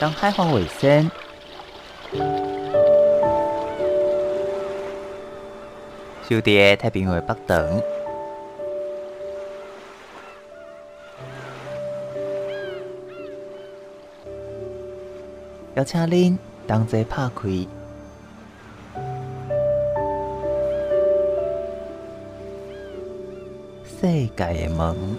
当海黄尾参就在太平洋北端，邀请您同齐拍开。世界的门。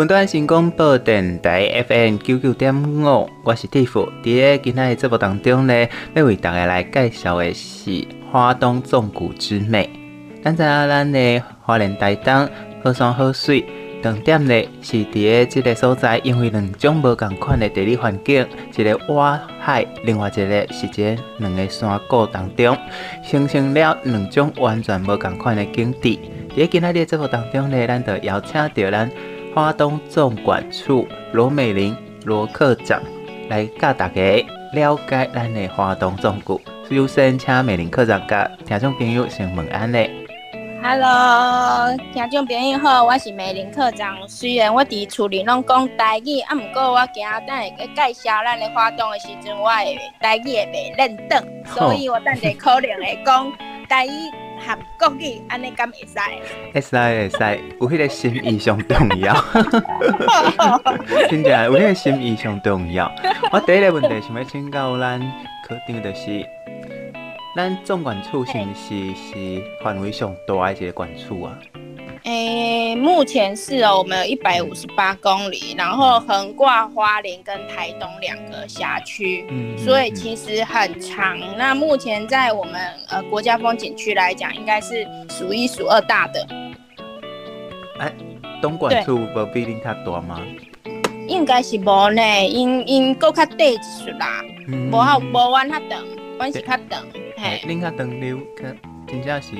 分段新广播电台 FM 九九点五，我是 Tiff。在今天的节目当中呢，要为大家来介绍的是花东纵谷之美。咱知影咱的花莲台东好山好水，重点呢是伫个即个所在，因为两种无共款的地理环境，一个挖海，另外一个是这两个山谷当中，形成了两种完全无共款的景致。在今天的节目当中呢，咱就邀请到咱花东纵管处罗美玲罗科长来教大家了解咱的花东纵谷。首先，请美玲科长甲听众朋友先问安嘞。Hello，听众朋友好，我是美玲科长。虽然我伫厝里拢讲台语，啊，毋过我今仔等下介绍咱的花东的时阵，我会台语会袂认得，所以我等下可能会讲台语合国语，安尼敢会使？会使会使，有迄个心意上重要。真正有迄个心意上重要。我第一个问题想要请教咱科长，就是。咱总管处是不是是范围上大的一个管处啊？诶、欸，目前是哦，我们有一百五十八公里，然后横挂花莲跟台东两个辖区，嗯，所以其实很长。那目前在我们呃国家风景区来讲，应该是数一数二大的。哎、欸，东莞处不比恁较大吗？应该是无呢，因因够较短一 chút 啦，无好无阮较长，阮是较长。嘿，恁较长溜，真正是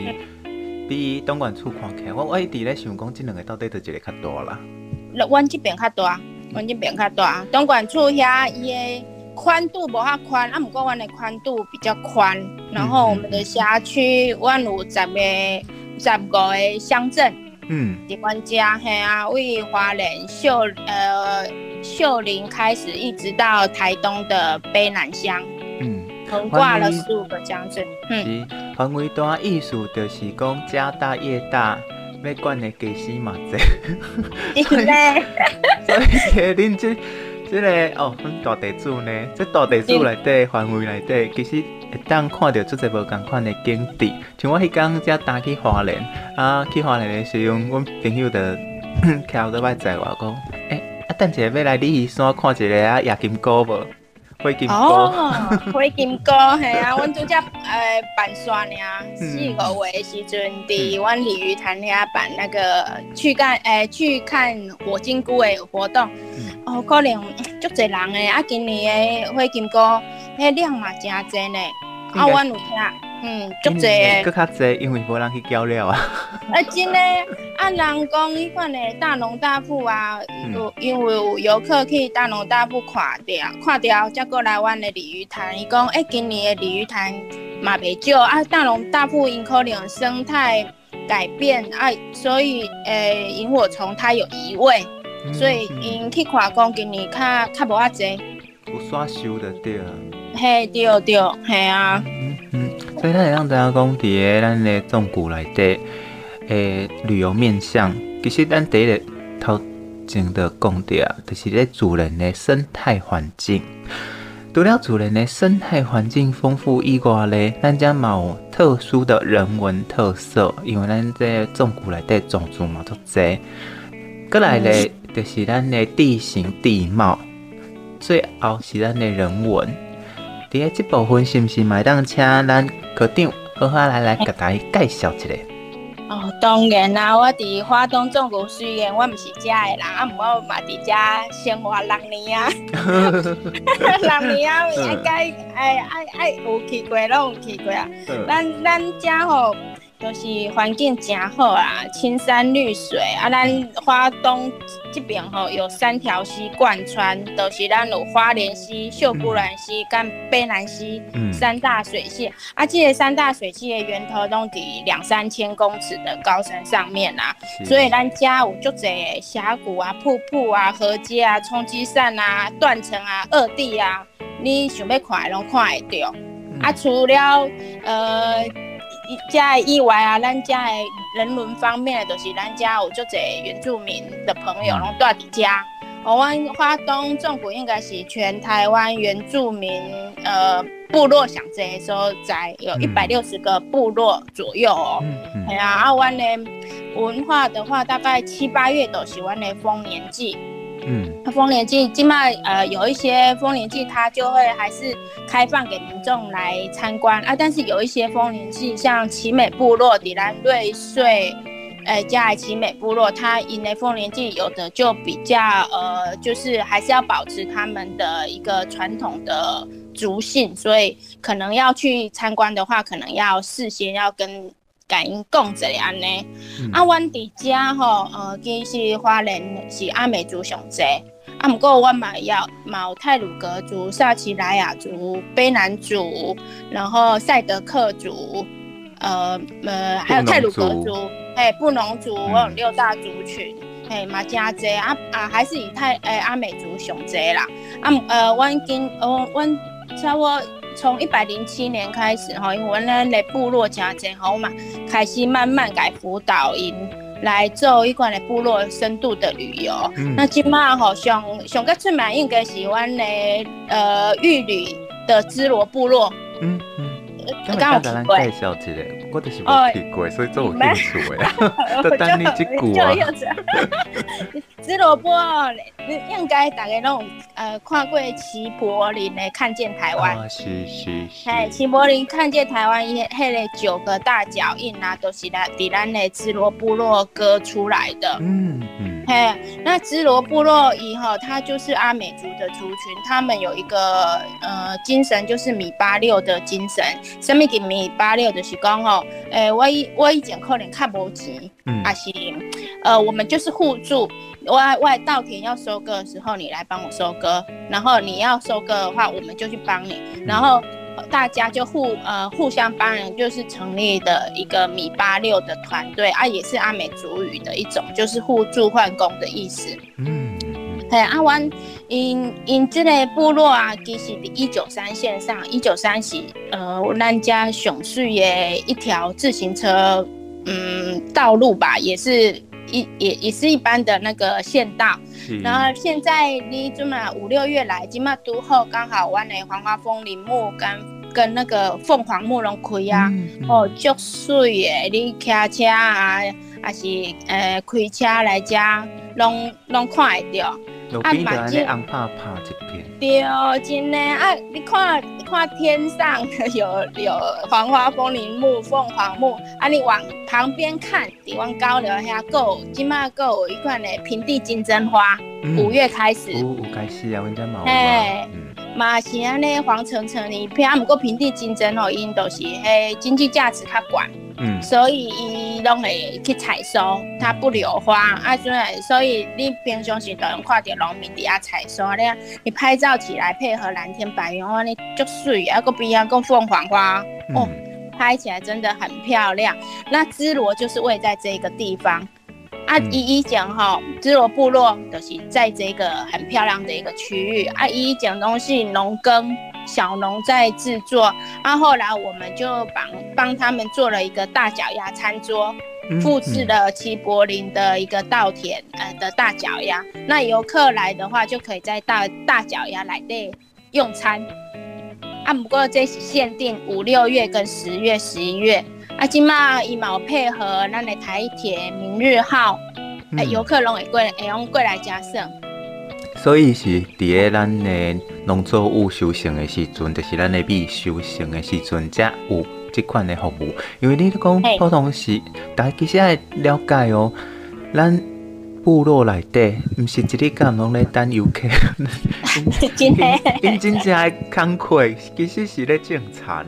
比东莞处看起来，我我一直咧想讲，这两个到底就一个较大啦。阮这边较大，阮这边较大。东莞处遐伊个宽度无遐宽，啊，毋过阮的宽度比较宽。然后我们的辖区，阮有十个、十五个乡镇。嗯。伫阮家嘿啊，为华莲秀呃秀林开始，一直到台东的卑南乡。嗯。横挂了十五个乡镇，嗯，是范围大，意思就是讲家大业大，要管的技师嘛多。所以，所以恁这这个哦，阮大地主呢，这大地主内底范围内底，其实会当看到足侪无共款的景致。像我迄天才搭去花莲，啊，去花莲的时候，阮朋友就 徛在外在我讲，诶、欸，啊，等一下要来鲤鱼山看一个啊，夜金沟无？灰金金哥，系啊，阮拄则诶办耍尔，四五月时阵伫阮鲤鱼潭遐办那个去看诶、呃、去看火金菇诶活动，嗯、哦，可能足侪人诶，啊，今年诶火金哥迄量嘛诚侪呢，啊，阮有听。嗯，足济个，佫较侪，因为无人去交流啊。啊，真诶，啊人讲，迄款诶大龙大富啊，有、嗯、因为有游客去大龙大富看掉，看掉才过来阮诶鲤鱼潭。伊讲，诶、欸，今年诶鲤鱼潭嘛袂少啊。大龙大富因可能生态改变啊，所以诶，萤火虫它有移位，嗯、所以因去看讲今年较较无啊侪。有刷修的对啊。嘿，对对，嘿啊。嗯嗯。所以，咱会让大家讲，伫个咱的纵谷内底，诶，旅游面向，其实咱第一个头前的讲的啊，就是咧自然的生态环境。除了自然的生态环境丰富以外咧，咱家嘛有特殊的人文特色，因为咱这纵谷内底种族嘛足侪。过来咧，就是咱的地形地貌，最后是咱的人文。第二这部分是毋是麦当请咱科长好好来来甲大家介绍一下？哦，当然啦，我伫华东总部虽然我毋是遮的人，啊，毋过我嘛伫遮生活六年啊，六年啊，应该爱爱爱有去过，拢有去过啊。咱咱遮吼。就是环境真好啊，青山绿水啊。咱花东这边吼有三条溪贯穿，都、就是咱有花莲溪、秀姑峦溪跟卑南溪三大水系。嗯、啊，这些三大水系的源头都在两三千公尺的高山上面啊，所以咱家有足侪峡谷啊、瀑布啊、河街啊、冲积扇啊、断层啊、二地啊，你想要看拢看得到。嗯、啊，除了呃。家以外啊，咱家的人伦方面，就是咱家有足侪原住民的朋友拢住伫遮。我阮花东政府应该是全台湾原住民呃部落上济的时候，在有一百六十个部落左右哦。嗯嗯。哎呀，啊，阮的文化的话，大概七八月都是阮的丰年祭。嗯。丰年祭，起码呃有一些丰年祭，它就会还是开放给民众来参观啊。但是有一些丰年祭，像奇美部落、底兰瑞穗。呃，加来奇美部落，它因为丰年祭有的就比较呃，就是还是要保持他们的一个传统的族性，所以可能要去参观的话，可能要事先要跟感应讲这样呢。嗯、啊，阮伫遮吼，呃，其实华人是阿美族上济，啊，不过阮嘛要有泰鲁格族、萨奇莱雅族、卑南族，然后赛德克族，呃呃，还有泰鲁格族。哎，布农族我有六大族群，哎、嗯，马家贼啊啊，还是以泰哎阿美族上侪啦，啊呃，我今呃我差不多从一百零七年开始哈，因为我们的部落家贼好嘛，开始慢慢改辅导因来做一款的部落深度的旅游。嗯、那今嘛好像上个出名应该是我们的呃玉里的芝罗部落。嗯嗯，刚刚有提过。我就是没去过，所以做有兴趣的。就等你这句啊。紫罗部落，应该大家拢呃看过齐柏林的看见台湾。啊，是是是。哎，齐柏林看见台湾，伊迄个九个大脚印啊，都是来伫咱的支罗部落割出来的。嗯嗯。嘿，那支罗部落以后，它就是阿美族的族群，他们有一个呃精神，就是米八六的精神。什么叫米八六？就是讲吼，诶、欸，我以我以前可能较无钱，嗯，啊是，呃，我们就是互助。外外稻田要收割的时候，你来帮我收割，然后你要收割的话，我们就去帮你，然后大家就互呃互相帮人，就是成立的一个米八六的团队啊，也是阿美族语的一种，就是互助换工的意思。嗯，对，阿湾因因这个部落啊，其实一九三线上，一九三是呃咱家上水的一条自行车嗯道路吧，也是。一也也是一般的那个县道，是然后现在你这么五六月来，今嘛都后刚好，湾的黄花风铃木跟跟那个凤凰木拢开啊，嗯嗯、哦，足水诶！你开车啊，还是呃开车来家，拢拢看得到。啊，马金红帕帕一片。对，真的啊！你看，你看天上有有黄花风铃木、凤凰木，啊，你往旁边看，你往高楼下够，今嘛够有一款的平地金针花，五、嗯、月开始。五五开始啊，我家毛。哎，嘛是安尼黄澄澄的一片，啊，不过平地金针哦，因都是嘿经济价值较悬。嗯，所以伊拢会去采收，它不留花啊，所以所以你平常时都用看到农民伫遐采收，你你拍照起来配合蓝天白云，哇，你足水啊，个边啊个凤凰花，哦，拍起来真的很漂亮。那芝罗就是位在这个地方，啊，一一讲哈，支罗部落就是在这个很漂亮的一个区域，啊，一一讲东西农耕。小农在制作，啊，后来我们就帮帮他们做了一个大脚丫餐桌，复制了齐柏林的一个稻田呃的大脚丫。那游客来的话，就可以在大大脚丫来的用餐。啊，不过这是限定五六月跟十月十一月。啊，即马伊嘛一毛配合咱的台铁明日号，诶、嗯，游客拢会过来，会用过来加胜。所以是伫个咱的农作物收成的时阵，就是咱的米收成的时阵，才有即款的服务。因为你讲普通是，大家其实爱了解哦，咱部落内底，毋是一日干拢咧等游客，因真正诶工课，其实是咧种田。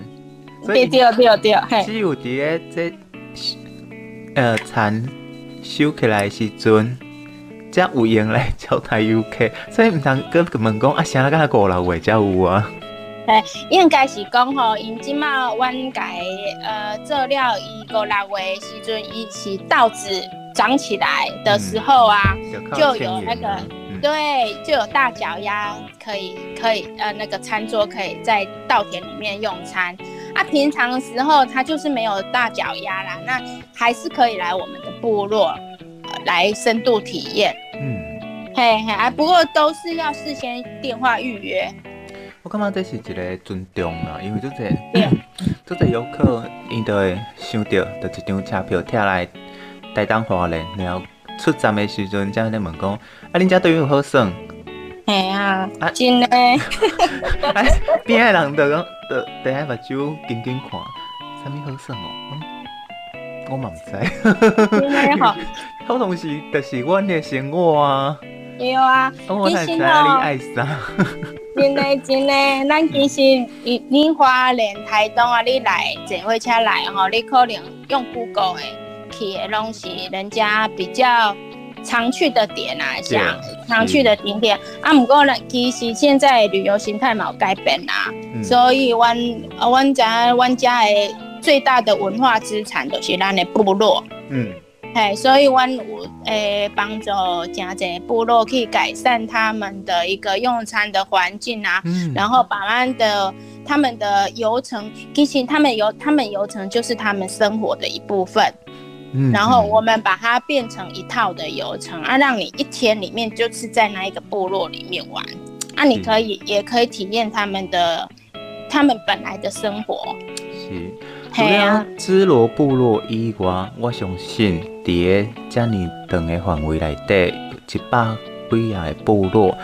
对对对对，只有伫个这呃田收起来的时阵。才有用来招待游客，所以唔通搁问讲啊，啥个五六月才有啊？哎，应该是讲吼，因即马阮家呃做了伊五六月时阵，伊是稻子长起来的时候啊，嗯、就有那个、嗯、对，就有大脚丫可以可以呃那个餐桌可以在稻田里面用餐。啊，平常的时候他就是没有大脚丫啦，那还是可以来我们的部落。来深度体验，嗯，嘿嘿啊，不过都是要事先电话预约。我感觉这是一个尊重啊，因为这个，这个游客，伊都会想到，就一张车票贴来台东花莲，然后出站的时阵，才在问讲，啊，恁遮队员有好耍？嘿啊，啊，真的。哎，边个人就讲，就就喺目睭紧紧看，啥物好耍哦？我嘛唔知。真的好。好同时，就是阮的生活啊。对啊，我才知你爱啥。真的真的，咱其实你你花莲台东啊，你来坐火车来吼，你可能用 Google 的去的拢是人家比较常去的点啊，像常去的景点啊。不过呢，其实现在旅游形态嘛有改变啦，嗯、所以阮啊，阮家阮家的最大的文化资产就是咱的部落。嗯。哎，所以阮有诶帮助真侪部落去改善他们的一个用餐的环境啊，嗯、然后把咱的他们的游程，其实他们游他们游程就是他们生活的一部分，嗯，然后我们把它变成一套的游程啊，让你一天里面就是在那一个部落里面玩，啊，你可以、嗯、也可以体验他们的他们本来的生活，是。除了芝罗部落以外，我相信伫个遮尔长的范围内底，一百几啊个部落，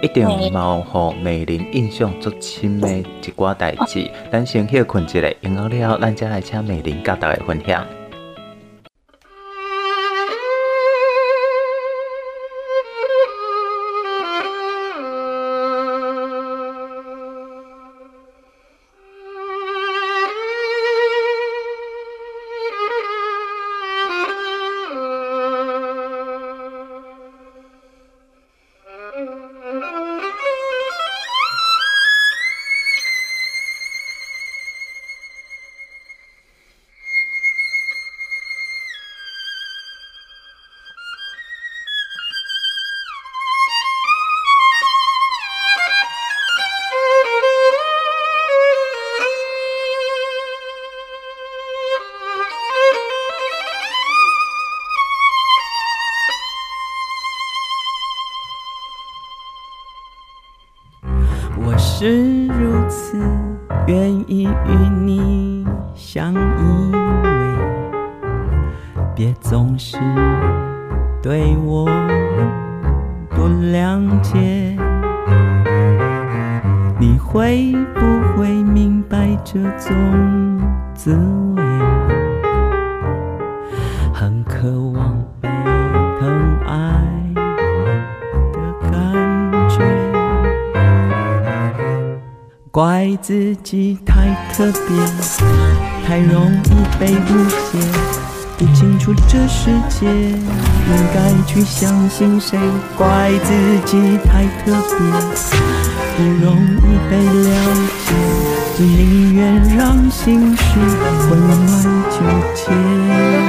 一定有互美玲印象足深的一寡代志。咱先歇困一下，然后了，咱再来请美玲甲大家分享。应该去相信谁。怪自己太特别，不容易被了解，就宁愿让心事混乱纠结。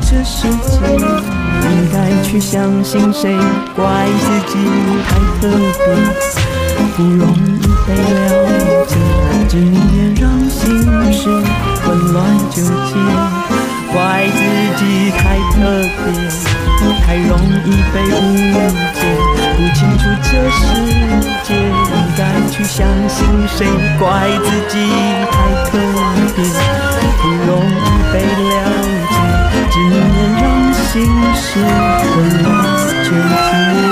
这世界应该去相信谁，怪自己太特别，不容易被了解，只宁愿让心事混乱纠结。怪自己太特别，太容易被误解，不清楚这世界应该去相信谁。怪自己太特别，不容易被了，只能让心事混乱纠结。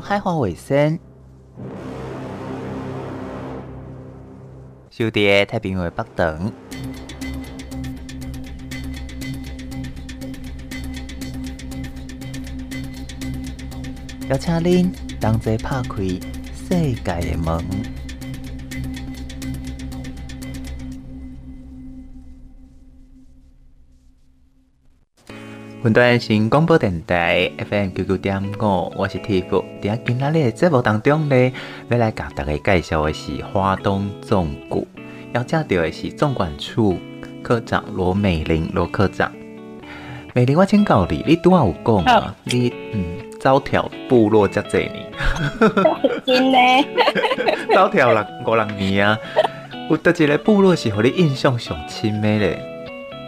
海花卫生，小弟太平洋北等，邀请您同齐拍开世界的门。云端新广播电台 FM 九九点五，我是 Tiff。在今仔日的节目当中呢，要来甲大家介绍的是花东纵谷，要介绍的是纵管处科长罗美玲罗科长。美玲，我请教你，你拄仔有讲啊？Oh. 你嗯，走跳部落遮济年，真的，走跳了五六年啊，有倒一个部落是互你印象上深的咧？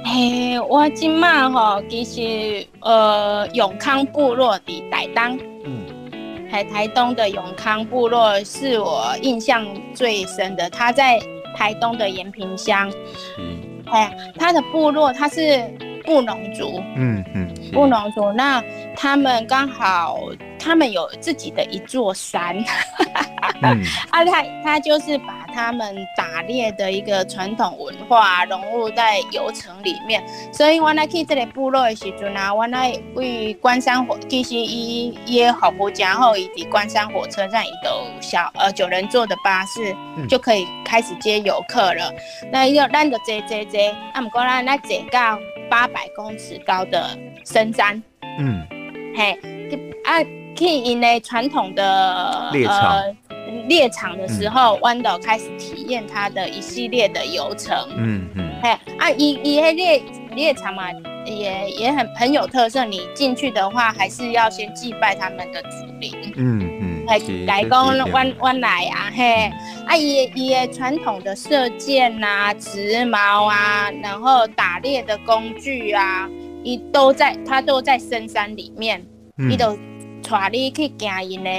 嘿，我今嘛吼，其实呃永康部落的台东，嗯，台台东的永康部落是我印象最深的。他在台东的延平乡，嗯，哎，他的部落他是布农族，嗯嗯，布农族，那他们刚好。他们有自己的一座山，嗯、啊，他他就是把他们打猎的一个传统文化融入在游程里面，所以我来去这里部落的时阵啊，我来为关山火，其实伊伊的服务真好，伊在关山火车站，伊都小呃九人座的巴士、嗯、就可以开始接游客了。那要咱就坐坐坐，啊，不过咱来坐到八百公尺高的深山，嗯，嘿，啊。可以因为传统的猎场呃猎场的时候，弯岛、嗯、开始体验它的一系列的游程。嗯嗯，哎啊，一一些猎猎场嘛，也也很很有特色。你进去的话，还是要先祭拜他们的祖灵。嗯嗯，来来讲弯弯来啊，嘿，啊，伊伊传统的射箭呐、啊、织毛啊，然后打猎的工具啊，一都在，它都在深山里面，伊、嗯、都。带你去行因的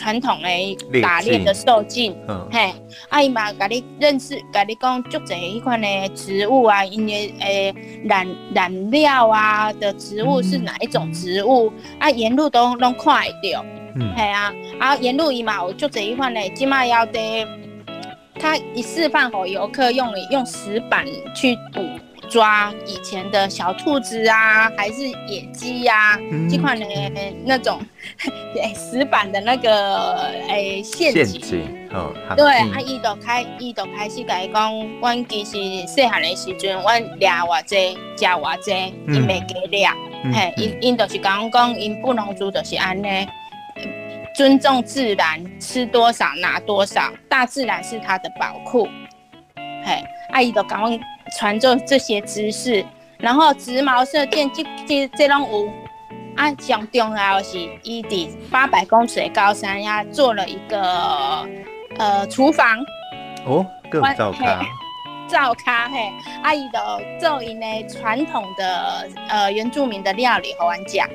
传统的打猎的兽径，嘿，啊伊嘛甲你认识，甲你讲足侪迄款的植物啊，因为诶染染料啊的植物是哪一种植物，嗯、啊沿路都拢看会到，嗯，嘿啊，啊，沿路伊嘛有就这一款呢，起码要得，他一示范给游客用用石板去捕抓以前的小兔子啊，还是野鸡呀、啊，这款呢那种 对石板的那个诶陷阱，陷阱哦，对，啊，伊就开伊就开始甲伊讲，阮其实细汉的时阵，阮掠偌济，食偌济，伊袂加掠，嘿，因因就是讲讲，因布农族就是安尼。尊重自然，吃多少拿多少，大自然是他的宝库。嘿，阿姨都赶快传授这些知识，然后直毛射箭，这这这种有啊，上重要的是，伊伫八百公尺的高山呀，做了一个呃厨房。哦，各灶咖。灶咖嘿，阿姨都做因呢传统的呃原住民的料理和玩家。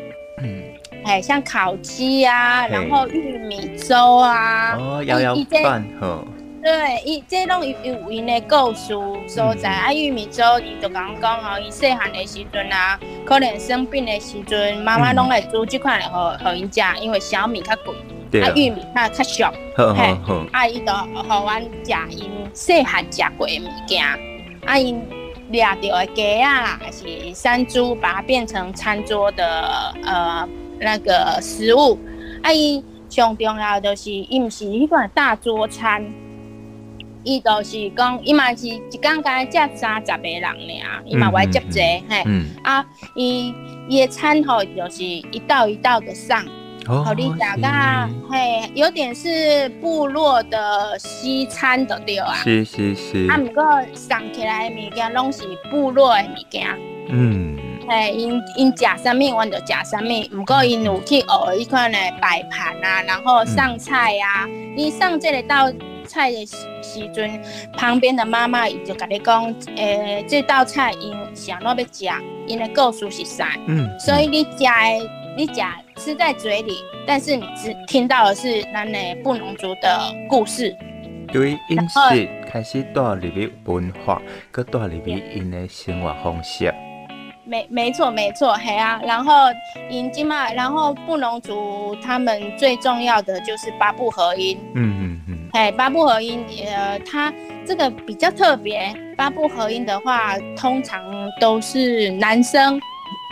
哎，像烤鸡呀、啊，然后玉米粥啊，哦，摇摇饭呵。对，伊这种有有因的故事所在、嗯、啊。玉米粥，伊就讲讲哦，伊细汉的时阵啊，可能生病的时阵，妈妈拢会煮这款来互互因食，因为小米较贵，啊，玉米它较俗。嘿，啊，伊就互阮食因细汉食过的物件，啊，因掠到的鸡啊，还是山猪，把它变成餐桌的呃。那个食物，啊，伊上重要就是，伊毋是迄款大桌餐，伊就是讲，伊嘛是一工干食三十个人尔，伊嘛会接济，嘿，啊，伊伊的餐吼就是一道一道的上，好你大家，嘿，有点是部落的西餐的对啊，是是是，啊，毋过上起来的物件拢是部落的物件，嗯。嘿，因因食啥物，阮就食啥物。毋过因有去学一款的摆盘啊，然后上菜啊。你、嗯、上这个道菜的时时阵，旁边的妈妈伊就甲你讲，诶、欸，这道菜因想要要食，因的故事是啥？嗯。所以你食的，你食吃在嘴里，但是你只听到的是咱的布农族的故事。对，饮食开始带入去文化，搁带入去因的生活方式。没没错没错，嘿啊，然后引经嘛，然后布农族他们最重要的就是八部合音，嗯嗯嗯，哎，八部合音，呃，它这个比较特别，八部合音的话，通常都是男生，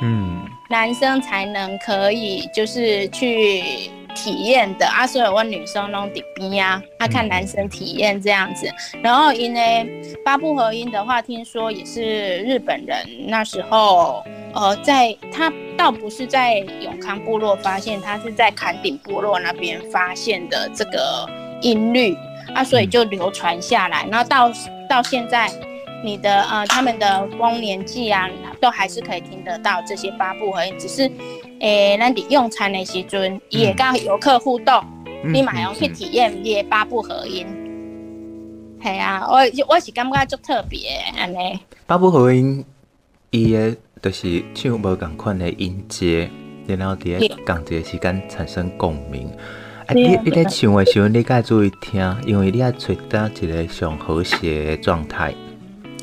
嗯，男生才能可以就是去。体验的啊，所以我女生弄底边呀，他看男生体验这样子。然后因为八部合音的话，听说也是日本人那时候，呃，在他倒不是在永康部落发现，他是在坎顶部落那边发现的这个音律啊，所以就流传下来。然后到到现在，你的呃他们的丰年祭啊，都还是可以听得到这些八部合音，只是。诶，咱伫用餐的时阵，伊会甲游客互动，嗯、你嘛用去体验伊个八部合音。系、嗯、啊，我我是感觉足特别安尼。八部合音，伊个就是唱无共款的音阶，然后伫个共一个时间产生共鸣。啊，你你咧唱的时候，你该注意听，因为你要找到一个上和谐的状态。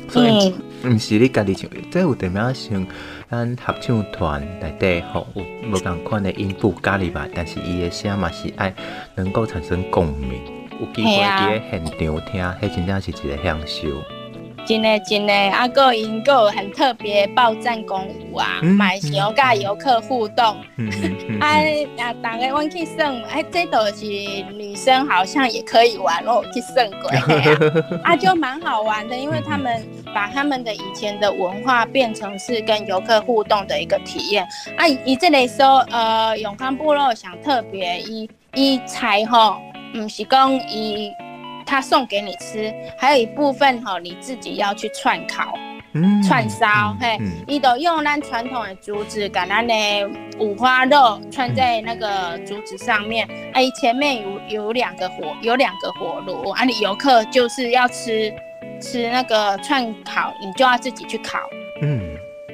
所以，毋、嗯、是你家己唱，即有点仔像。咱合唱团内底吼有无共款的音符加入来，但是伊的声嘛是爱能够产生共鸣，有机会伫咧现场听，迄、啊、真正是一个享受。真的真的，啊个因个很特别报站功舞啊，买小甲游客互动，啊，啊，大家阮去耍，哎，这都是女生好像也可以玩哦，去耍过，啊，就蛮好玩的，因为他们把他们的以前的文化变成是跟游客互动的一个体验。啊，以这里说，呃，永康部落想特别一一菜吼，不是讲伊。他送给你吃，还有一部分哈，你自己要去串烤、嗯、串烧，嘿，伊、嗯、都用咱传统的竹子，把咱的五花肉串在那个竹子上面，哎、嗯，前面有有两个火，有两个火炉，啊，你游客就是要吃吃那个串烤，你就要自己去烤，嗯，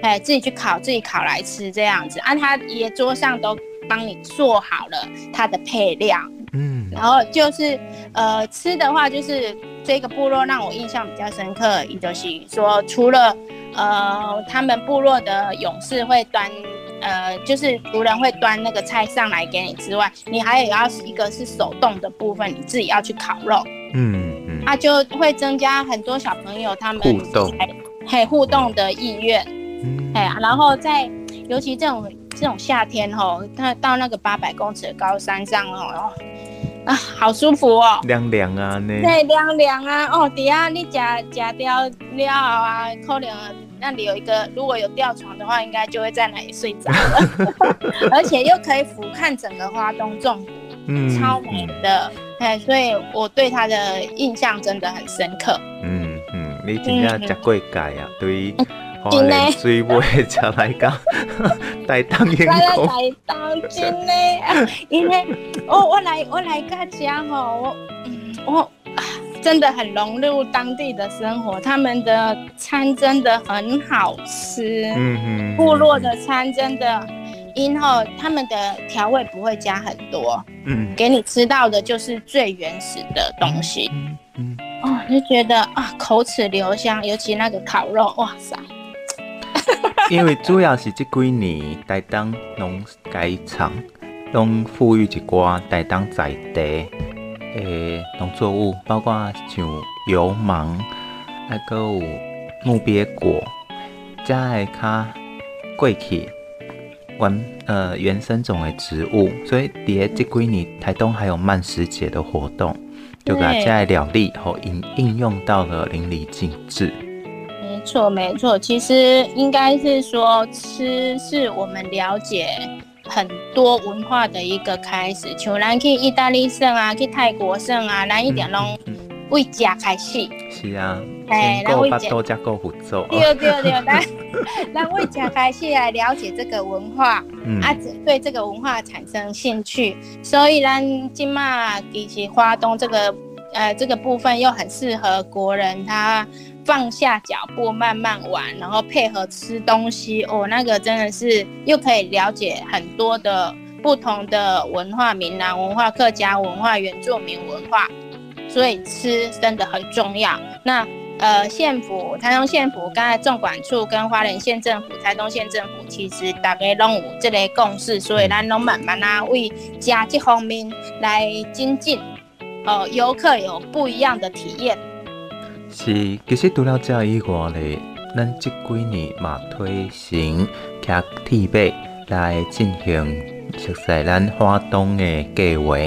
哎，自己去烤，自己烤来吃这样子，啊，他也桌上都帮你做好了它的配料。嗯，然后就是，呃，吃的话就是这个部落让我印象比较深刻，也就是说，除了呃他们部落的勇士会端呃，就是族人会端那个菜上来给你之外，你还有要一个是手动的部分，你自己要去烤肉。嗯嗯，它、啊、就会增加很多小朋友他们互动，嘿互动的意愿。嗯，哎，然后在尤其这种这种夏天吼，他到那个八百公尺的高山上哦。啊，好舒服哦，凉凉啊，那对，凉凉啊，哦，底下你夹夹掉料啊，可能那里有一个，如果有吊床的话，应该就会在那里睡着了，而且又可以俯瞰整个花东纵谷，嗯，超美的，哎、嗯，所以我对他的印象真的很深刻。嗯嗯，你真正吃过界啊，对于。真的，水尾才来讲，台东员工。台东真的，因为我我来我来个家吼，我真的很融入当地的生活，他们的餐真的很好吃。嗯嗯。部落的餐真的，因后他们的调味不会加很多，嗯，给你吃到的就是最原始的东西。嗯嗯。哦，就觉得啊，口齿留香，尤其那个烤肉，哇塞。因为主要是这几年台东农改厂拢富裕一寡台东在地诶农作物，包括像油芒，还阁有木鳖果，加个较过去原呃原生种的植物，所以伫个这几年台东还有慢食节的活动，就把这些料理后应应用到了淋漓尽致。错，没错，其实应该是说，吃是我们了解很多文化的一个开始。像咱去意大利省啊，去泰国省啊，咱一点拢为食开始。是啊，哎，咱为食多加够辅助。对对对，咱 咱为食开始来了解这个文化，嗯、啊，对这个文化产生兴趣，所以咱今嘛其实花东这个呃这个部分又很适合国人他。放下脚步，慢慢玩，然后配合吃东西哦，那个真的是又可以了解很多的不同的文化，闽南文化、客家文化、原住民文化，所以吃真的很重要。那呃，县府、台东县府、刚才纵管处跟花莲县政府、台东县政府，其实大家拢有这类共识，所以咱拢慢慢啊为家这方面来精进，呃，游客有不一样的体验。是，其实除了这以外咧，咱即几年嘛推行骑铁马来进行熟悉咱花东的计划。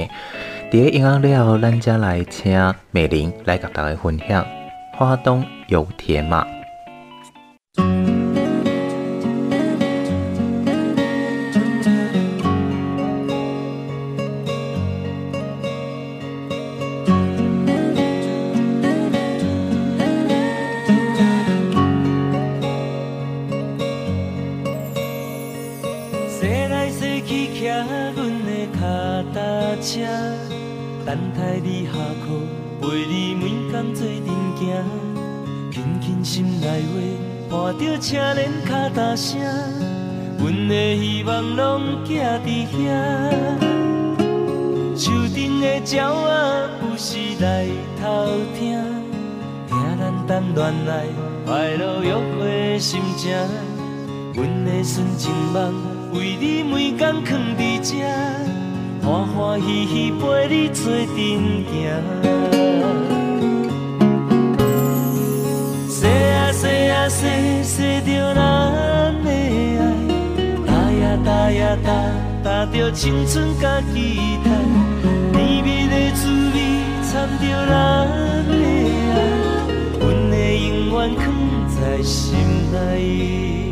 伫个音乐了后，咱才来请美玲来甲大家分享花东游铁马。等待你下课，陪你每天做阵行，轻轻心内话，伴着车轮脚踏声，阮的希望拢寄伫遐。树顶的鸟仔有时来偷听，听。咱谈恋爱快乐约会心情，阮的纯情梦为你每天藏伫遮。欢欢喜喜陪你做阵行。说啊说啊说说着咱的爱，打呀打呀打大着青春甲期待，甜蜜的滋味掺着咱的爱，阮的永远藏在心内。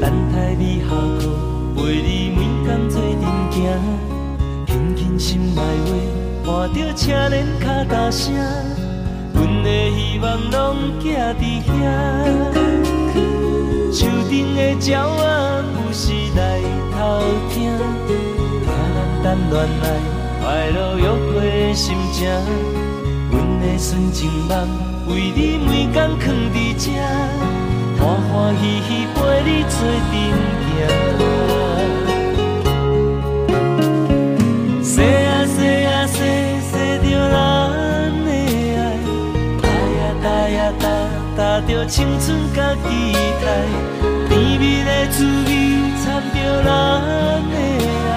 等待你下课，陪你每工做阵行。轻轻心内话，伴着车轮脚踏声，阮的希望拢寄伫遐。树顶的鸟仔有时来偷听，听咱谈恋爱，快乐愉快的心情。阮的纯情梦，为你每工藏伫遮。欢欢喜喜陪你做阵行，说啊说啊说说着咱的爱，搭呀搭呀搭搭着青春甲期待，甜蜜的滋味掺着咱的爱，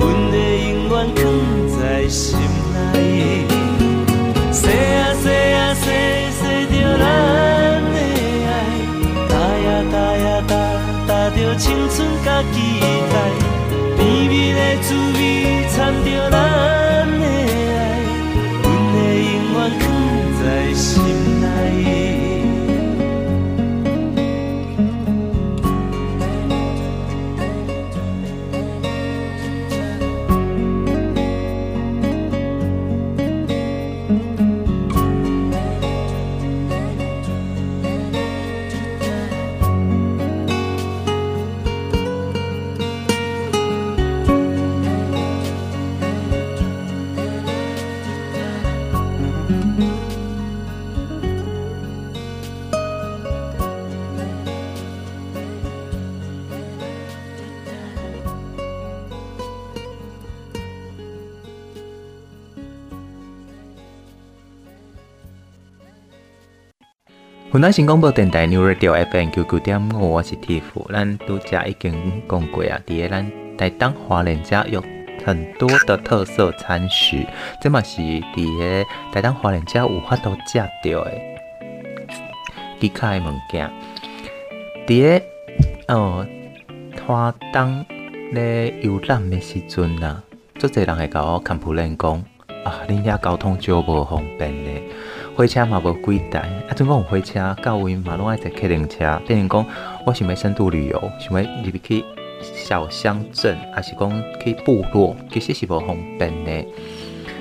阮会永远藏在心内。说啊说啊说春云南新广播电台 New Radio FM 九九点五，我是 Tiff。咱拄则已经讲过啊，伫个咱台东花莲遮有很多的特色餐食，这嘛是伫个台东花莲遮有法度食到的。其他的物件，伫个哦花东咧游览的时阵呐，足侪人会甲我 complain 讲啊，恁遐交通就无方便咧。火车嘛无几台，啊，总共有火车到位嘛，拢爱坐客轮车。变成讲，我想要深度旅游，想要入去小乡镇，还是讲去部落，其实是无方便的。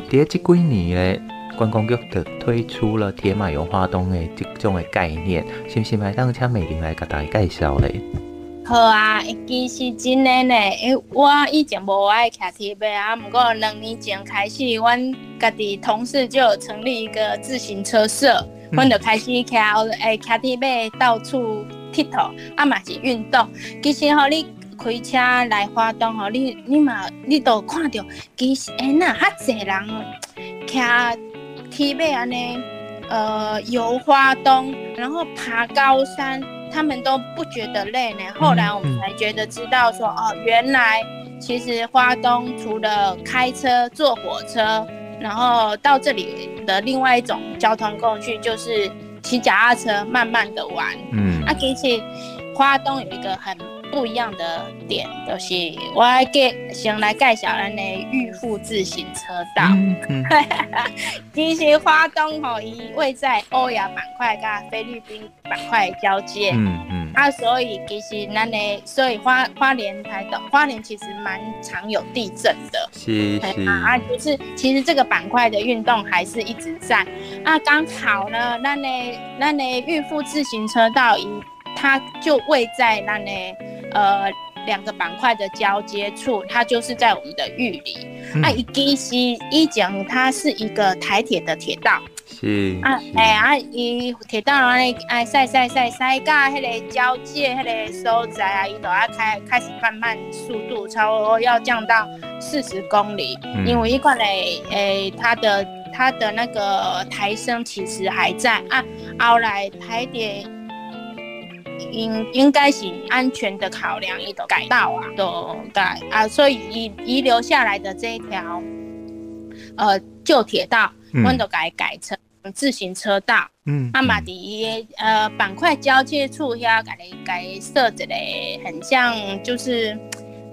伫个这几年咧，观光局就推出了铁马游花东的即种的概念，是不是麦当请美玲来甲大家介绍咧？好啊，其实真诶呢，因为我以前无爱骑铁马啊，不过两年前开始，阮家己同事就有成立一个自行车社，阮、嗯、就开始骑诶骑铁马到处佚佗，啊嘛是运动。其实吼，你开车来花东吼，你你嘛你都看到，其实哎那哈侪人骑铁马安尼，呃游花东，然后爬高山。他们都不觉得累呢。后来我们才觉得知道说，哦，原来其实花东除了开车、坐火车，然后到这里的另外一种交通工具就是骑脚踏车，慢慢的玩。嗯，啊，其实花东有一个很不一样的点，就是我来给先来介绍咱的玉富自行车道。其实花东吼，伊位在欧亚板块跟菲律宾板块交界。嗯嗯。啊，所以其实咱的，所以花花莲台东花莲其实蛮常有地震的。是是。啊，就是其实这个板块的运动还是一直在。啊，刚好呢，咱的咱的玉富自行车道伊。它就位在那呢，呃，两个板块的交接处，它就是在我们的玉里。嗯、啊，一其实一讲，它是一个台铁的铁道。是。啊，哎啊，伊铁道安尼，哎，塞塞塞塞到迄个交界迄个所在啊，伊就要开开始慢慢速度，差不多要降到四十公里。嗯、因为一块嘞，诶、欸，它的它的那个台升其实还在啊。后来台铁。应应该是安全的考量，伊都改道啊，都改啊，所以遗遗留下来的这一条呃旧铁道，阮都改改成自行车道。嗯，啊嘛伫呃板块交界处遐，改改设置嘞，很像就是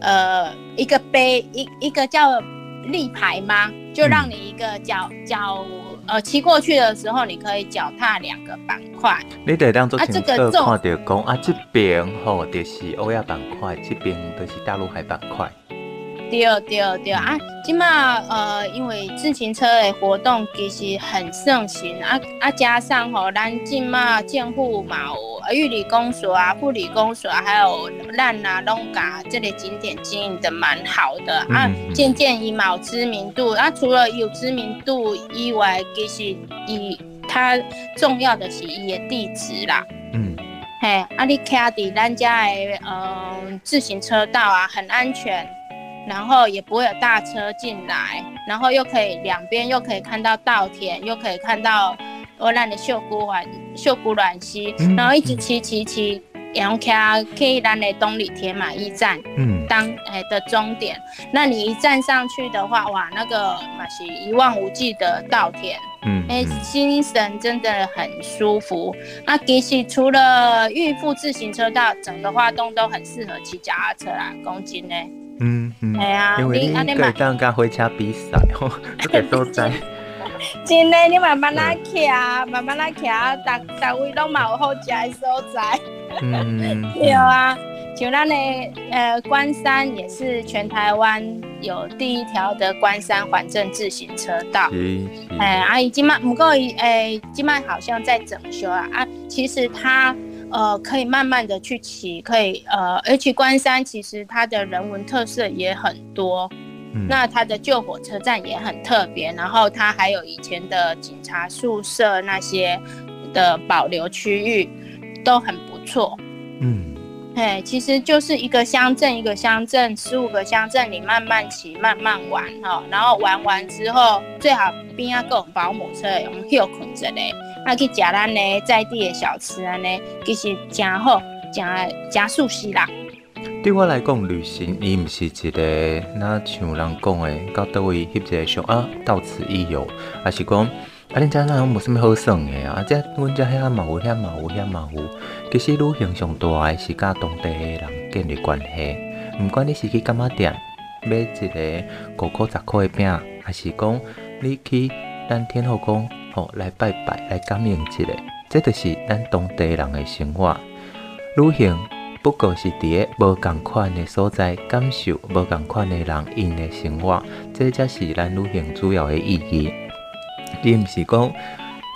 呃一个碑，一一个叫立牌吗？就让你一个脚脚。呃骑过去的时候，你可以脚踏两个板块。你得当做清楚看到讲啊，这边吼就是欧亚板块，这边就是大陆海板块。对对对啊！今嘛呃，因为自行车的活动其实很盛行啊啊，加上吼，咱今嘛建户嘛有玉里公所啊、富里公所，还有咱啊、拢甲这类景点经营的蛮好的、嗯、啊，渐渐以有知名度啊。除了有知名度以外，其实以它重要的是伊的地址啦。嗯，嘿，啊，你开伫咱家的嗯、呃、自行车道啊，很安全。然后也不会有大车进来，然后又可以两边又可以看到稻田，又可以看到我兰的秀姑湾、秀姑峦溪，然后一直骑骑骑，然后开可以让的东里铁马驿站，嗯，当哎的终点。那你一站上去的话，哇，那个嘛是一望无际的稻田，嗯，哎，心神真的很舒服。那其实除了孕妇自行车道，整个花东都很适合骑脚踏车啊，公斤呢。嗯嗯，系啊，因为你可以当跟火车比赛哦，这个所在。真的，你慢慢来骑，慢慢来骑，大大位拢嘛有好食的所在。嗯，对啊，像咱的呃关山也是全台湾有第一条的关山环镇自行车道。是是。哎，阿姨今麦不过伊诶，今麦好像在整修啊啊，其实它。呃，可以慢慢的去骑，可以呃，而且关山其实它的人文特色也很多，嗯、那它的旧火车站也很特别，然后它还有以前的警察宿舍那些的保留区域都很不错，嗯，哎，其实就是一个乡镇一个乡镇，十五个乡镇，你慢慢骑慢慢玩哈，然后玩完之后最好边啊个保姆车用休困着嘞。啊，去食咱呢在地的小吃安尼，其实真好，真真舒适啦。对我来讲，旅行伊毋是一个那像人讲的，到倒位翕一个相啊，到此一游，还是讲啊，恁遮那无啥物好耍的啊？这阮遮遐嘛有，遐嘛有，遐嘛有。其实旅行上大个是甲当地诶人建立关系，毋管你是去干嘛店买一个五块十块诶饼，还是讲你去咱天后宫。哦，来拜拜，来感应一下，这就是咱当地人的生活。旅行不过是伫个无共款的所在，感受无共款的人因的生活，这才是咱旅行主要的意义。你毋是讲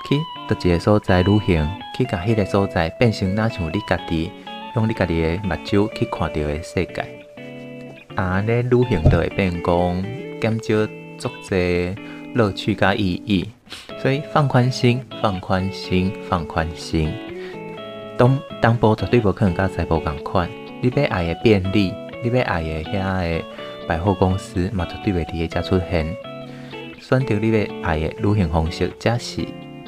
去到一个所在旅行，去甲迄个所在变成哪像你家己用你家己的目睭去看到的世界。啊，你旅行就会变讲减少足侪乐趣甲意义。所以放宽心，放宽心，放宽心。东东部绝对无可能甲西部共款。你要爱的便利，你要爱的遐个百货公司，嘛绝对袂伫个遮出现。选择你要爱的旅行方式，才是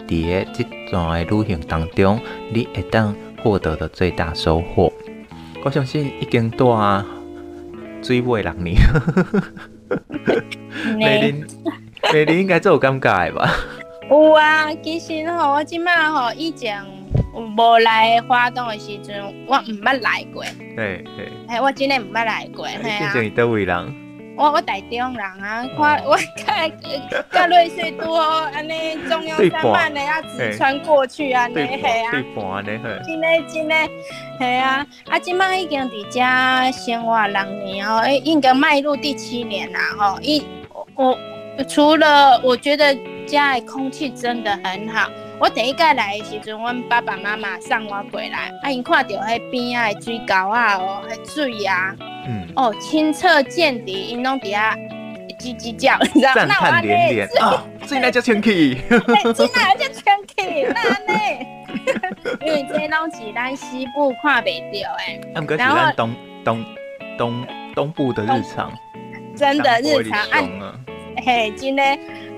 伫个这段的旅行当中，你会当获得的最大收获。我相信已经带水尾六年，美玲，美玲应该最有感觉的吧？有啊，其实吼，我即摆吼以前无来花东的时阵，我毋捌来过。对对，哎，我真的毋捌来过。嘿啊，你伫佗位人？我我台中人啊，看 我看甲瑞穗都安尼中央山脉的啊，直穿过去啊，尼嘿啊，真的真的，嘿啊，啊，即摆已经伫遮生活六年哦，应该迈入第七年啦吼。一我除了我觉得。家的空气真的很好。我第一届来的时阵，阮爸爸妈妈送我过来，啊，因看到迄边啊的水沟啊，哦，迄水啊，嗯，哦，清澈见底，因拢底下叽叽叫，你知道？赞叹连连啊！水那叫清气，水那叫清气，那呢？因为这拢是咱西部看袂到诶。他们是咱东东东东部的日常，真的日常啊，嘿，真的，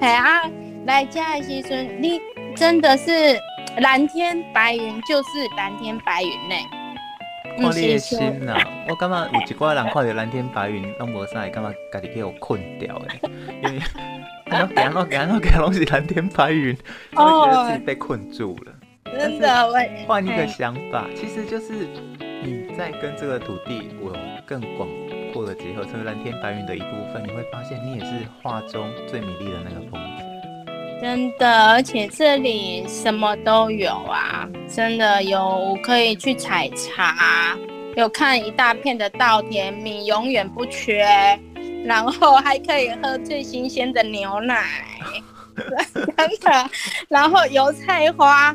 嘿啊。来家的时阵，你真的是蓝天白云，就是蓝天白云呢。看你的心呐，我感觉有一挂人看到蓝天白云，拢无啥会感觉家己去互困掉诶。因为我行我行我行拢是蓝天白云，我觉得自己被困住了。真的，我换一个想法，其实就是你在跟这个土地有更广阔的结合，成为蓝天白云的一部分，你会发现你也是画中最美丽的那个风景。真的，而且这里什么都有啊，真的有可以去采茶，有看一大片的稻田，米永远不缺，然后还可以喝最新鲜的牛奶，真的，然后油菜花，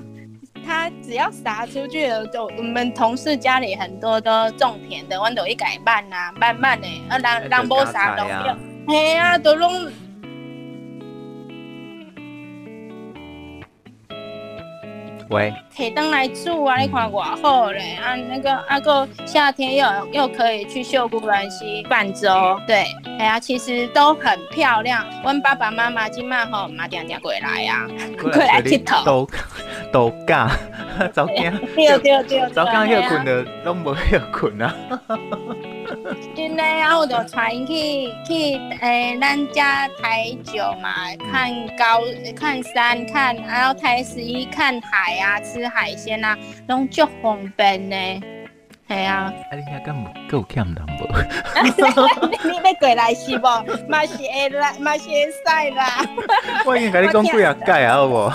它只要撒出去了，就我们同事家里很多都种田的，豌豆一改半呐，慢慢的，啊，人人不撒都有，哎呀，都弄。喂，可以当来住啊！你看多好嘞，啊，那个啊、夏天又又可以去秀姑峦溪泛舟，对，哎呀，其实都很漂亮。阮爸爸妈妈今晚吼嘛点点过来呀，过来佚佗。都都假，早间对对对，早间休困的拢无休困啊。真的啊，我就传去去诶，咱家台九嘛，看高看山看，然后台十一看海啊，吃海鲜啊，拢足方便呢。系啊。啊，你遐敢有够欠人无？你要过来是无？嘛是会来，嘛是会使啦。我已经跟你讲几啊届啊，好无？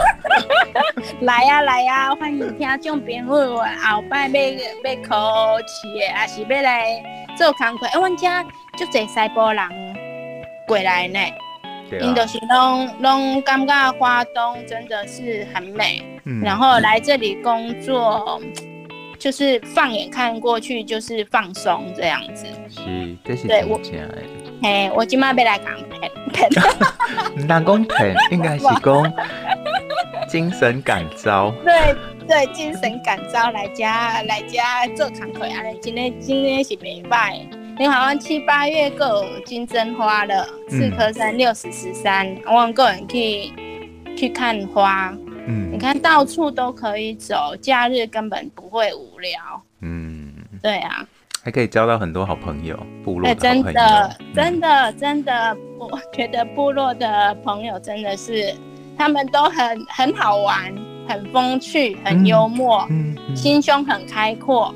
来啊来啊，欢迎听众朋友，后摆要要考试的，还是要来？做工课，哎，阮遮足侪西部人过来呢，因就是拢拢感觉花东真的是很美，嗯，然后来这里工作，就是放眼看过去就是放松这样子。是，这是真正的。嘿，我今麦要来讲骗骗，唔当讲骗，应该是讲精神感召。对。对，精神感召来家来家做工课啊！今天今天是礼拜，你好像七八月够金针花了，四颗山六十十三，我们个人去去看花。嗯，你看到处都可以走，假日根本不会无聊。嗯，对啊，还可以交到很多好朋友，部落的真的真的真的，我觉得部落的朋友真的是，他们都很很好玩。很风趣，很幽默，嗯嗯嗯、心胸很开阔，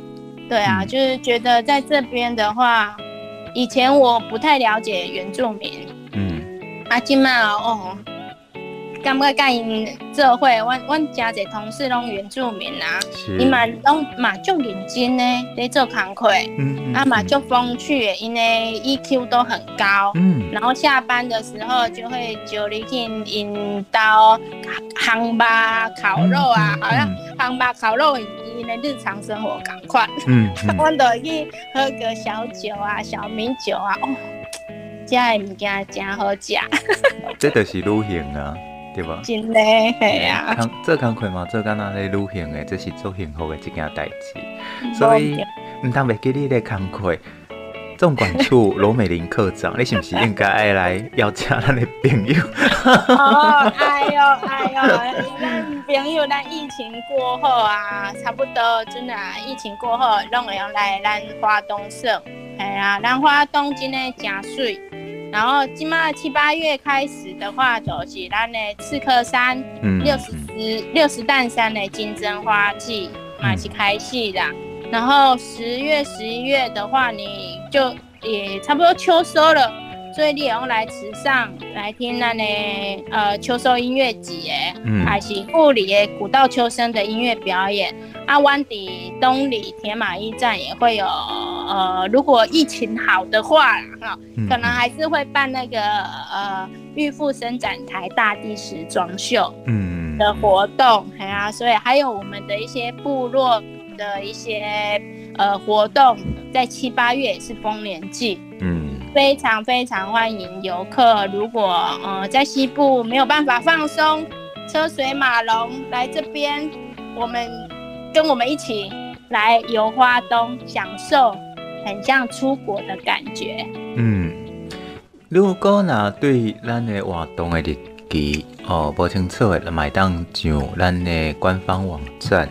对啊，嗯、就是觉得在这边的话，以前我不太了解原住民，嗯，阿金嘛哦。感觉甲因做伙，阮阮真侪同事拢原住民啊，伊嘛拢嘛足认真呢，在做工课，嗯，啊嘛足风趣，因为 EQ 都很高，嗯，然后下班的时候就会就你去引导烘吧烤肉啊，好像烘吧烤肉因的日常生活赶快，嗯，阮都去喝个小酒啊，小米酒啊，哦，这的物件真好食，这就是旅行啊。对吧？真的系啊！做工课嘛，做干那咧旅行的，这是做幸福的一件代志。所以唔通袂记你咧工课。总管处罗美玲科长，你是不是应该爱来邀请咱的朋友？哦，哎呦哎呦，咱朋友，咱疫情过后啊，差不多真的，疫情过后，拢会用来咱花东省。系啊，咱花东真的真水。然后今嘛七八月开始的话，就是咱的刺客山六十石六十担山的金针花季嘛是开始的。然后十月十一月的话，你就也差不多秋收了，所以你也要来池上来听那呢呃秋收音乐节，嗯，还是富里的古道秋声的音乐表演。阿湾底东里铁马驿站也会有，呃，如果疫情好的话，哈，可能还是会办那个呃玉富伸展台大地时装秀，嗯的活动，哎呀、啊，所以还有我们的一些部落的一些呃活动，在七八月也是丰年祭，嗯，非常非常欢迎游客。如果呃在西部没有办法放松，车水马龙来这边，我们。跟我们一起来游花东，享受很像出国的感觉。嗯，如果呢对咱的活动的日期哦不清楚的，就买当上咱的官方网站，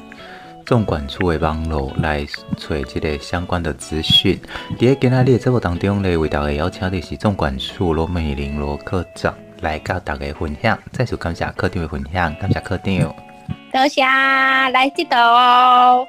纵管处的网络来找这个相关的资讯。在今天的节目当中呢，为大家邀请的是纵管处罗美玲罗科长来跟大家分享。再次感谢科长的分享，感谢科长。多谢，来这道、哦。